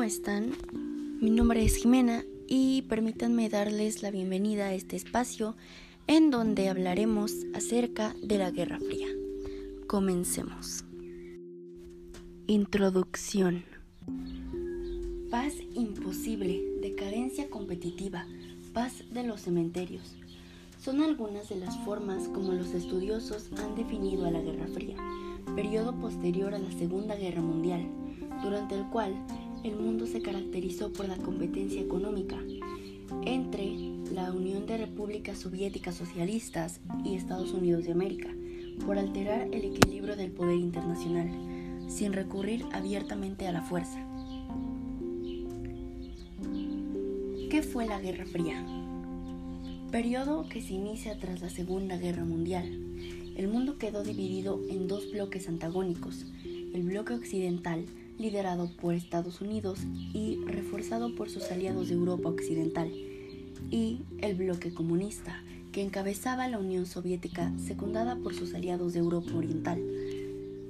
¿cómo están? Mi nombre es Jimena y permítanme darles la bienvenida a este espacio en donde hablaremos acerca de la Guerra Fría. Comencemos. Introducción. Paz imposible, decadencia competitiva, paz de los cementerios. Son algunas de las formas como los estudiosos han definido a la Guerra Fría, periodo posterior a la Segunda Guerra Mundial, durante el cual el mundo se caracterizó por la competencia económica entre la Unión de Repúblicas Soviéticas Socialistas y Estados Unidos de América, por alterar el equilibrio del poder internacional, sin recurrir abiertamente a la fuerza. ¿Qué fue la Guerra Fría? Periodo que se inicia tras la Segunda Guerra Mundial. El mundo quedó dividido en dos bloques antagónicos, el bloque occidental liderado por Estados Unidos y reforzado por sus aliados de Europa Occidental, y el bloque comunista, que encabezaba la Unión Soviética secundada por sus aliados de Europa Oriental.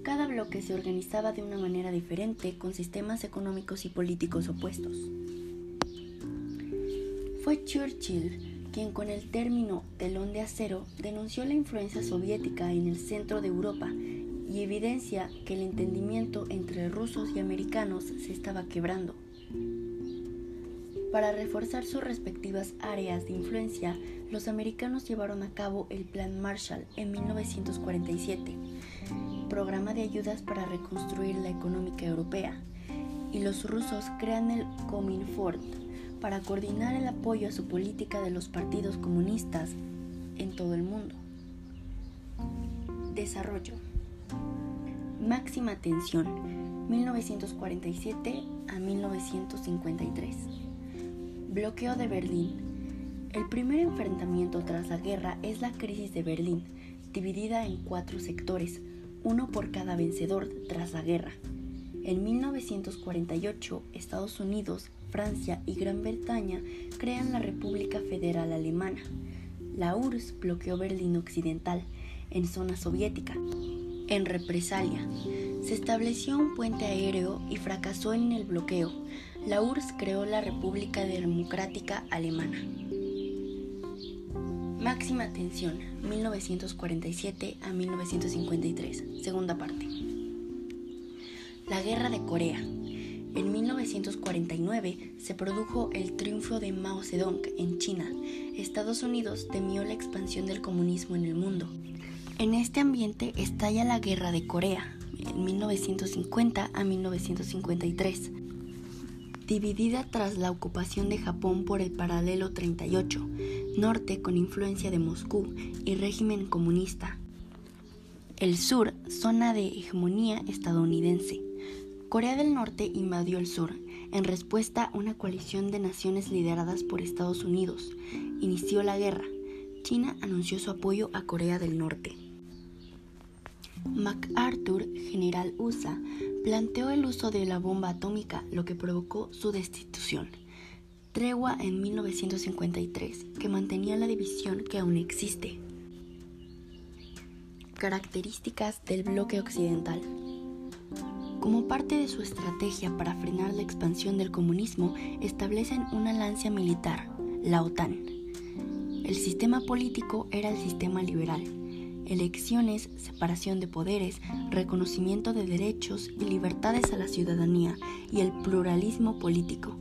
Cada bloque se organizaba de una manera diferente con sistemas económicos y políticos opuestos. Fue Churchill quien con el término telón de acero denunció la influencia soviética en el centro de Europa y evidencia que el entendimiento entre rusos y americanos se estaba quebrando. Para reforzar sus respectivas áreas de influencia, los americanos llevaron a cabo el Plan Marshall en 1947, programa de ayudas para reconstruir la económica europea, y los rusos crean el Comintern para coordinar el apoyo a su política de los partidos comunistas en todo el mundo. Desarrollo. Máxima tensión, 1947 a 1953. Bloqueo de Berlín. El primer enfrentamiento tras la guerra es la crisis de Berlín, dividida en cuatro sectores, uno por cada vencedor tras la guerra. En 1948, Estados Unidos, Francia y Gran Bretaña crean la República Federal Alemana. La URSS bloqueó Berlín Occidental, en zona soviética, en represalia. Se estableció un puente aéreo y fracasó en el bloqueo. La URSS creó la República Democrática Alemana. Máxima tensión, 1947 a 1953, segunda parte. La Guerra de Corea. En 1949 se produjo el triunfo de Mao Zedong en China. Estados Unidos temió la expansión del comunismo en el mundo. En este ambiente estalla la Guerra de Corea, en 1950 a 1953, dividida tras la ocupación de Japón por el paralelo 38, norte con influencia de Moscú y régimen comunista. El sur, zona de hegemonía estadounidense. Corea del Norte invadió el sur. En respuesta, una coalición de naciones lideradas por Estados Unidos inició la guerra. China anunció su apoyo a Corea del Norte. MacArthur, general USA, planteó el uso de la bomba atómica, lo que provocó su destitución. Tregua en 1953, que mantenía la división que aún existe. Características del bloque occidental. Como parte de su estrategia para frenar la expansión del comunismo, establecen una lancia militar, la OTAN. El sistema político era el sistema liberal, elecciones, separación de poderes, reconocimiento de derechos y libertades a la ciudadanía y el pluralismo político.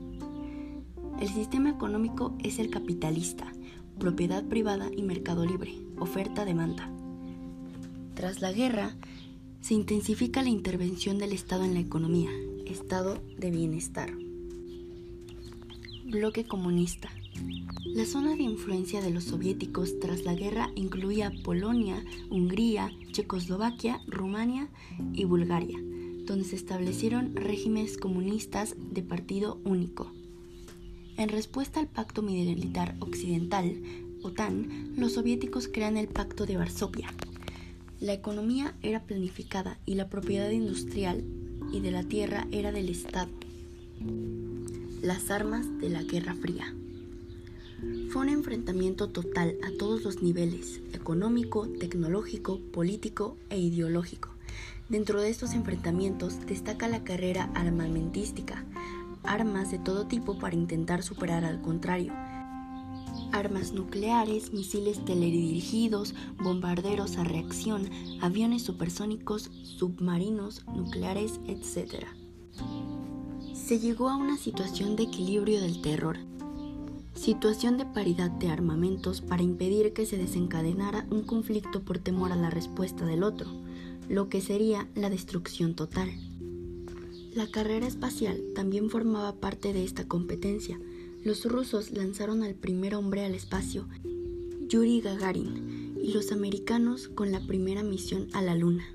El sistema económico es el capitalista, propiedad privada y mercado libre, oferta-demanda. Tras la guerra, se intensifica la intervención del Estado en la economía, estado de bienestar. Bloque comunista. La zona de influencia de los soviéticos tras la guerra incluía Polonia, Hungría, Checoslovaquia, Rumania y Bulgaria, donde se establecieron regímenes comunistas de partido único. En respuesta al Pacto Militar Occidental, OTAN, los soviéticos crean el Pacto de Varsovia. La economía era planificada y la propiedad industrial y de la tierra era del Estado. Las armas de la Guerra Fría. Fue un enfrentamiento total a todos los niveles, económico, tecnológico, político e ideológico. Dentro de estos enfrentamientos destaca la carrera armamentística. armas de todo tipo para intentar superar al contrario. Armas nucleares, misiles teledirigidos, bombarderos a reacción, aviones supersónicos, submarinos, nucleares, etc. Se llegó a una situación de equilibrio del terror, situación de paridad de armamentos para impedir que se desencadenara un conflicto por temor a la respuesta del otro, lo que sería la destrucción total. La carrera espacial también formaba parte de esta competencia. Los rusos lanzaron al primer hombre al espacio, Yuri Gagarin, y los americanos con la primera misión a la Luna.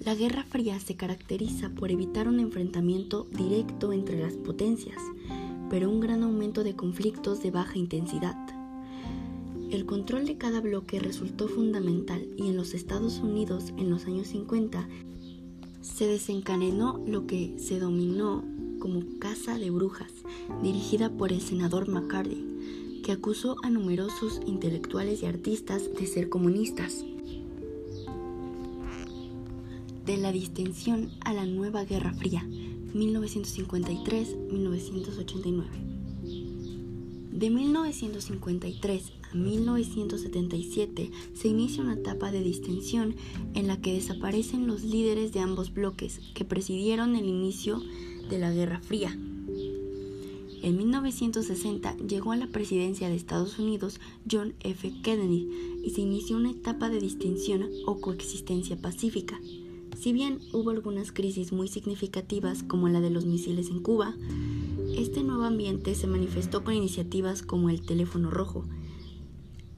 La Guerra Fría se caracteriza por evitar un enfrentamiento directo entre las potencias, pero un gran aumento de conflictos de baja intensidad. El control de cada bloque resultó fundamental y en los Estados Unidos en los años 50 se desencadenó lo que se dominó como Casa de Brujas, dirigida por el senador McCarthy, que acusó a numerosos intelectuales y artistas de ser comunistas. De la distensión a la nueva Guerra Fría, 1953-1989. De 1953 a 1977 se inicia una etapa de distensión en la que desaparecen los líderes de ambos bloques que presidieron el inicio de la Guerra Fría. En 1960 llegó a la presidencia de Estados Unidos John F. Kennedy y se inició una etapa de distensión o coexistencia pacífica. Si bien hubo algunas crisis muy significativas como la de los misiles en Cuba, este nuevo ambiente se manifestó con iniciativas como el teléfono rojo,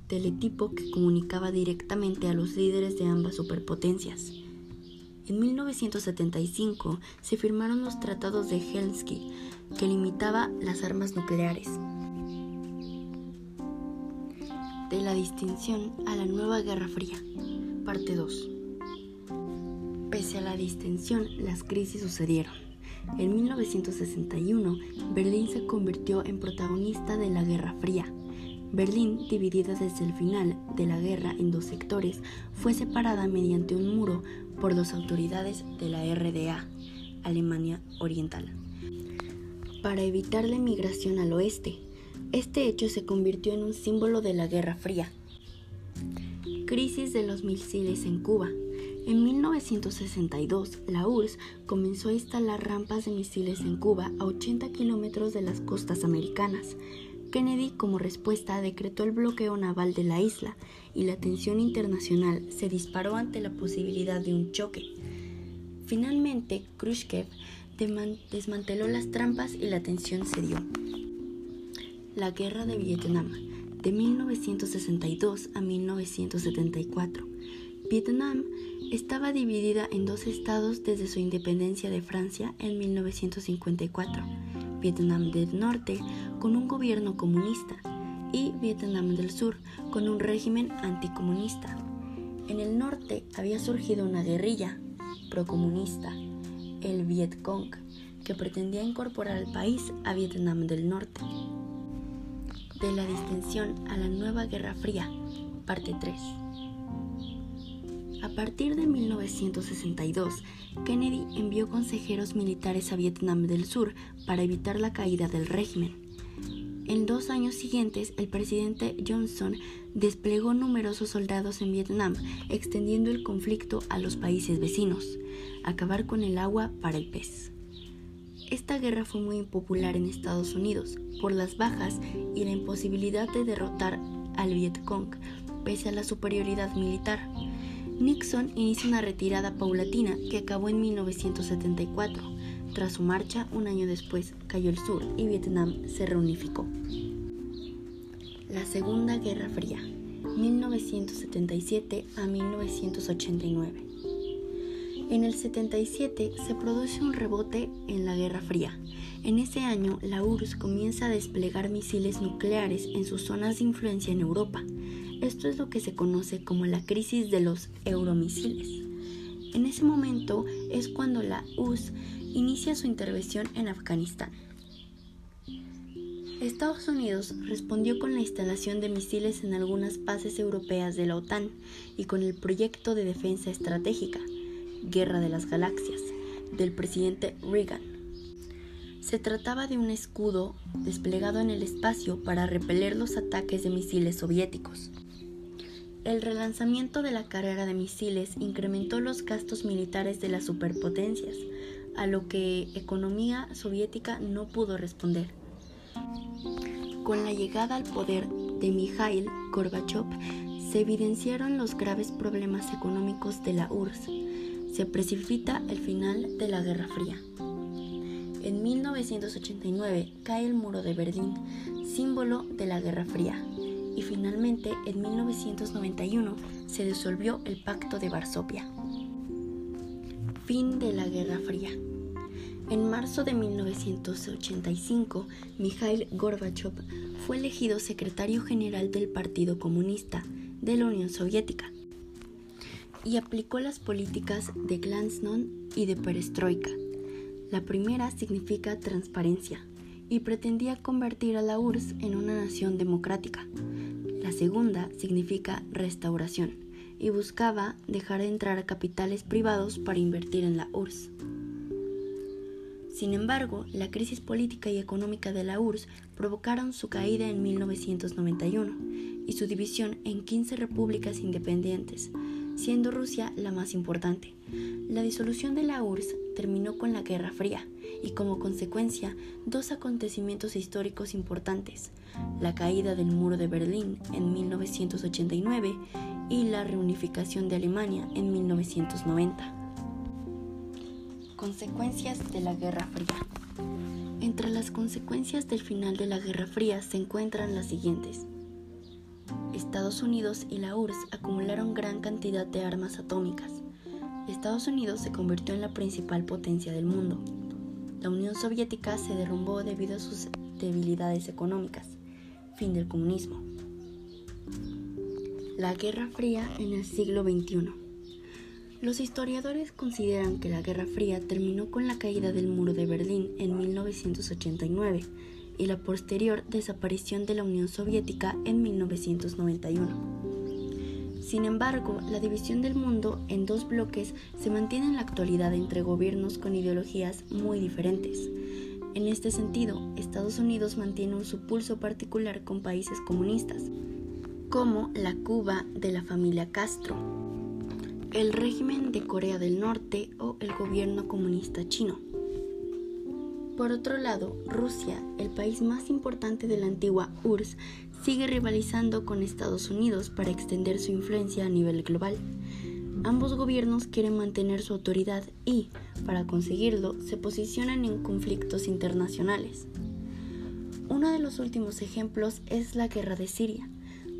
teletipo que comunicaba directamente a los líderes de ambas superpotencias. En 1975 se firmaron los tratados de Helsinki, que limitaba las armas nucleares. De la distinción a la nueva Guerra Fría, parte 2. Pese a la distensión, las crisis sucedieron. En 1961, Berlín se convirtió en protagonista de la Guerra Fría. Berlín, dividida desde el final de la guerra en dos sectores, fue separada mediante un muro por dos autoridades de la RDA, Alemania Oriental, para evitar la emigración al oeste. Este hecho se convirtió en un símbolo de la Guerra Fría. Crisis de los misiles en Cuba. En 1962, la URSS comenzó a instalar rampas de misiles en Cuba a 80 kilómetros de las costas americanas. Kennedy, como respuesta, decretó el bloqueo naval de la isla y la tensión internacional se disparó ante la posibilidad de un choque. Finalmente, Khrushchev desmanteló las trampas y la tensión cedió. La Guerra de Vietnam, de 1962 a 1974. Vietnam estaba dividida en dos estados desde su independencia de Francia en 1954, Vietnam del Norte con un gobierno comunista y Vietnam del Sur con un régimen anticomunista. En el norte había surgido una guerrilla procomunista, el Viet Cong, que pretendía incorporar al país a Vietnam del Norte. De la distensión a la nueva Guerra Fría, parte 3. A partir de 1962, Kennedy envió consejeros militares a Vietnam del Sur para evitar la caída del régimen. En dos años siguientes, el presidente Johnson desplegó numerosos soldados en Vietnam, extendiendo el conflicto a los países vecinos, acabar con el agua para el pez. Esta guerra fue muy impopular en Estados Unidos por las bajas y la imposibilidad de derrotar al Vietcong pese a la superioridad militar. Nixon inicia una retirada paulatina que acabó en 1974. Tras su marcha, un año después, cayó el sur y Vietnam se reunificó. La Segunda Guerra Fría, 1977 a 1989. En el 77 se produce un rebote en la Guerra Fría. En ese año, la URSS comienza a desplegar misiles nucleares en sus zonas de influencia en Europa. Esto es lo que se conoce como la crisis de los euromisiles. En ese momento es cuando la URSS inicia su intervención en Afganistán. Estados Unidos respondió con la instalación de misiles en algunas bases europeas de la OTAN y con el proyecto de defensa estratégica, Guerra de las Galaxias, del presidente Reagan. Se trataba de un escudo desplegado en el espacio para repeler los ataques de misiles soviéticos. El relanzamiento de la carrera de misiles incrementó los gastos militares de las superpotencias, a lo que economía soviética no pudo responder. Con la llegada al poder de Mikhail Gorbachev, se evidenciaron los graves problemas económicos de la URSS. Se precipita el final de la Guerra Fría. En 1989 cae el muro de Berlín, símbolo de la Guerra Fría, y finalmente en 1991 se disolvió el Pacto de Varsovia. Fin de la Guerra Fría. En marzo de 1985, Mikhail Gorbachev fue elegido secretario general del Partido Comunista de la Unión Soviética y aplicó las políticas de Glasnost y de Perestroika. La primera significa transparencia y pretendía convertir a la URSS en una nación democrática. La segunda significa restauración y buscaba dejar de entrar a capitales privados para invertir en la URSS. Sin embargo, la crisis política y económica de la URSS provocaron su caída en 1991 y su división en 15 repúblicas independientes, siendo Rusia la más importante. La disolución de la URSS terminó con la Guerra Fría y como consecuencia dos acontecimientos históricos importantes, la caída del muro de Berlín en 1989 y la reunificación de Alemania en 1990. Consecuencias de la Guerra Fría. Entre las consecuencias del final de la Guerra Fría se encuentran las siguientes. Estados Unidos y la URSS acumularon gran cantidad de armas atómicas. Estados Unidos se convirtió en la principal potencia del mundo. La Unión Soviética se derrumbó debido a sus debilidades económicas. Fin del comunismo. La Guerra Fría en el siglo XXI. Los historiadores consideran que la Guerra Fría terminó con la caída del muro de Berlín en 1989 y la posterior desaparición de la Unión Soviética en 1991. Sin embargo, la división del mundo en dos bloques se mantiene en la actualidad entre gobiernos con ideologías muy diferentes. En este sentido, Estados Unidos mantiene un supulso particular con países comunistas, como la Cuba de la familia Castro, el régimen de Corea del Norte o el gobierno comunista chino. Por otro lado, Rusia, el país más importante de la antigua URSS, sigue rivalizando con Estados Unidos para extender su influencia a nivel global. Ambos gobiernos quieren mantener su autoridad y, para conseguirlo, se posicionan en conflictos internacionales. Uno de los últimos ejemplos es la guerra de Siria.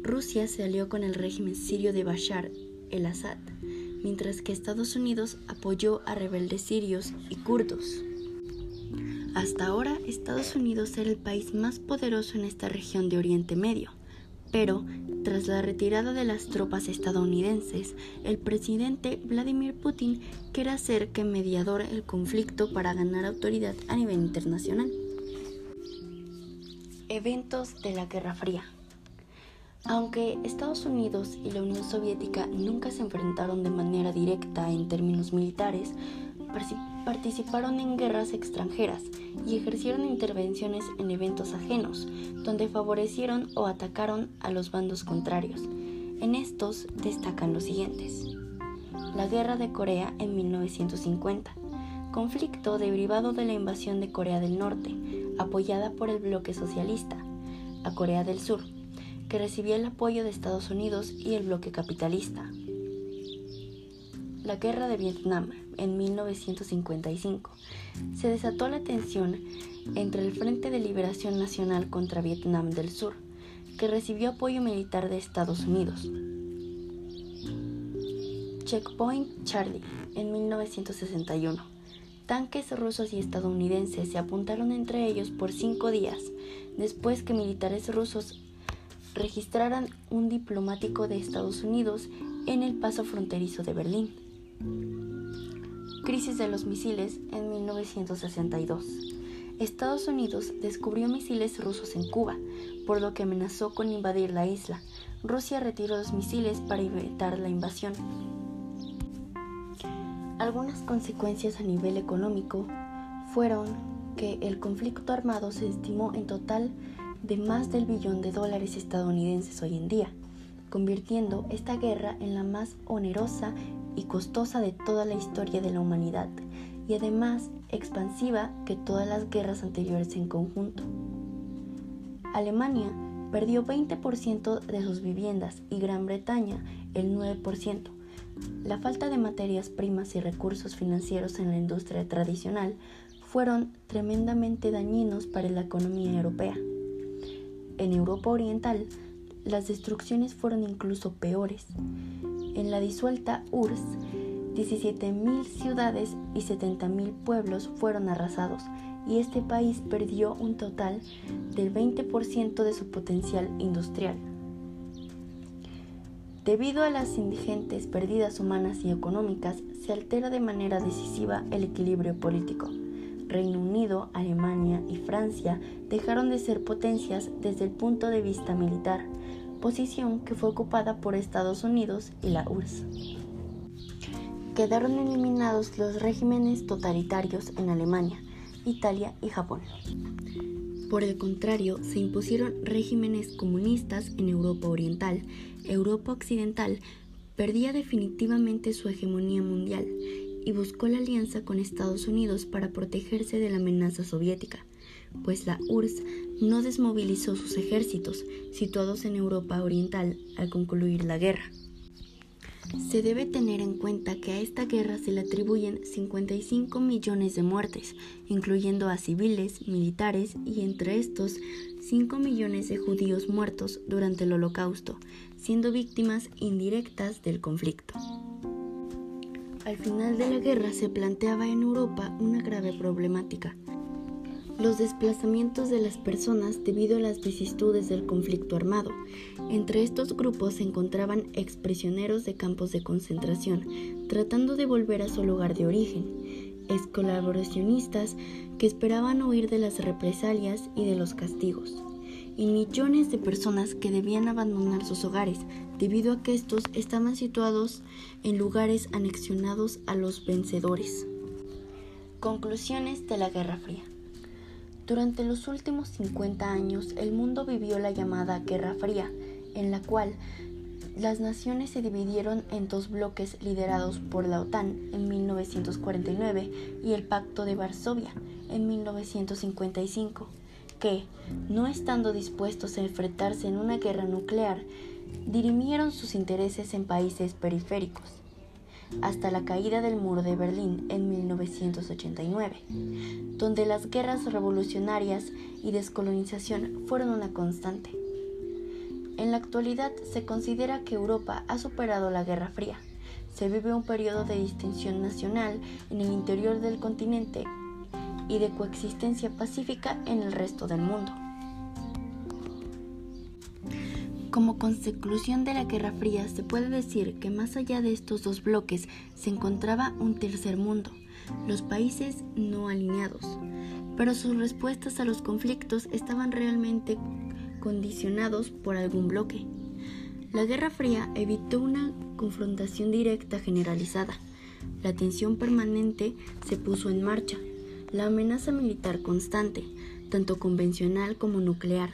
Rusia se alió con el régimen sirio de Bashar el-Assad mientras que Estados Unidos apoyó a rebeldes sirios y kurdos. Hasta ahora, Estados Unidos era el país más poderoso en esta región de Oriente Medio, pero tras la retirada de las tropas estadounidenses, el presidente Vladimir Putin quiere hacer que mediador el conflicto para ganar autoridad a nivel internacional. Eventos de la Guerra Fría. Aunque Estados Unidos y la Unión Soviética nunca se enfrentaron de manera directa en términos militares, participaron en guerras extranjeras y ejercieron intervenciones en eventos ajenos, donde favorecieron o atacaron a los bandos contrarios. En estos destacan los siguientes. La Guerra de Corea en 1950, conflicto derivado de la invasión de Corea del Norte, apoyada por el bloque socialista, a Corea del Sur, que recibía el apoyo de Estados Unidos y el bloque capitalista. La guerra de Vietnam en 1955 se desató la tensión entre el Frente de Liberación Nacional contra Vietnam del Sur, que recibió apoyo militar de Estados Unidos. Checkpoint Charlie en 1961. Tanques rusos y estadounidenses se apuntaron entre ellos por cinco días después que militares rusos registraran un diplomático de Estados Unidos en el paso fronterizo de Berlín. Crisis de los misiles en 1962. Estados Unidos descubrió misiles rusos en Cuba, por lo que amenazó con invadir la isla. Rusia retiró los misiles para evitar la invasión. Algunas consecuencias a nivel económico fueron que el conflicto armado se estimó en total de más del billón de dólares estadounidenses hoy en día, convirtiendo esta guerra en la más onerosa y costosa de toda la historia de la humanidad, y además expansiva que todas las guerras anteriores en conjunto. Alemania perdió 20% de sus viviendas y Gran Bretaña el 9%. La falta de materias primas y recursos financieros en la industria tradicional fueron tremendamente dañinos para la economía europea. En Europa Oriental, las destrucciones fueron incluso peores. En la disuelta URSS, 17.000 ciudades y 70.000 pueblos fueron arrasados y este país perdió un total del 20% de su potencial industrial. Debido a las indigentes pérdidas humanas y económicas, se altera de manera decisiva el equilibrio político. Reino Unido, Alemania y Francia dejaron de ser potencias desde el punto de vista militar, posición que fue ocupada por Estados Unidos y la URSS. Quedaron eliminados los regímenes totalitarios en Alemania, Italia y Japón. Por el contrario, se impusieron regímenes comunistas en Europa Oriental. Europa Occidental perdía definitivamente su hegemonía mundial y buscó la alianza con Estados Unidos para protegerse de la amenaza soviética, pues la URSS no desmovilizó sus ejércitos situados en Europa Oriental al concluir la guerra. Se debe tener en cuenta que a esta guerra se le atribuyen 55 millones de muertes, incluyendo a civiles, militares y entre estos 5 millones de judíos muertos durante el holocausto, siendo víctimas indirectas del conflicto. Al final de la guerra se planteaba en Europa una grave problemática, los desplazamientos de las personas debido a las vicisitudes del conflicto armado. Entre estos grupos se encontraban exprisioneros de campos de concentración, tratando de volver a su lugar de origen, colaboracionistas que esperaban huir de las represalias y de los castigos, y millones de personas que debían abandonar sus hogares debido a que estos estaban situados en lugares anexionados a los vencedores. Conclusiones de la Guerra Fría. Durante los últimos 50 años, el mundo vivió la llamada Guerra Fría, en la cual las naciones se dividieron en dos bloques liderados por la OTAN en 1949 y el Pacto de Varsovia en 1955, que, no estando dispuestos a enfrentarse en una guerra nuclear, dirimieron sus intereses en países periféricos hasta la caída del muro de Berlín en 1989, donde las guerras revolucionarias y descolonización fueron una constante. En la actualidad se considera que Europa ha superado la Guerra Fría. Se vive un periodo de distinción nacional en el interior del continente y de coexistencia pacífica en el resto del mundo. Como conclusión de la Guerra Fría, se puede decir que más allá de estos dos bloques se encontraba un tercer mundo, los países no alineados, pero sus respuestas a los conflictos estaban realmente condicionados por algún bloque. La Guerra Fría evitó una confrontación directa generalizada. La tensión permanente se puso en marcha. La amenaza militar constante, tanto convencional como nuclear,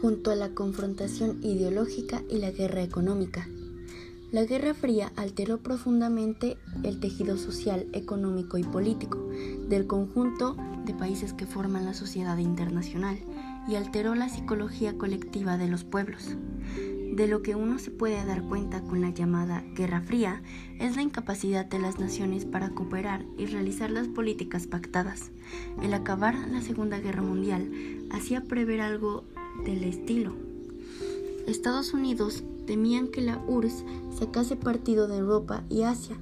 junto a la confrontación ideológica y la guerra económica. La Guerra Fría alteró profundamente el tejido social, económico y político del conjunto de países que forman la sociedad internacional y alteró la psicología colectiva de los pueblos. De lo que uno se puede dar cuenta con la llamada Guerra Fría es la incapacidad de las naciones para cooperar y realizar las políticas pactadas. El acabar la Segunda Guerra Mundial hacía prever algo del estilo. Estados Unidos temían que la URSS sacase partido de Europa y Asia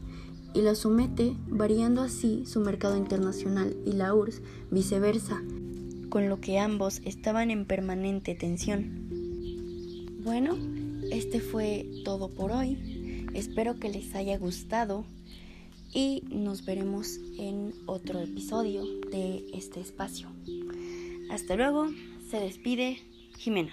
y la somete, variando así su mercado internacional y la URSS viceversa, con lo que ambos estaban en permanente tensión. Bueno, este fue todo por hoy. Espero que les haya gustado y nos veremos en otro episodio de este espacio. Hasta luego, se despide Jimena.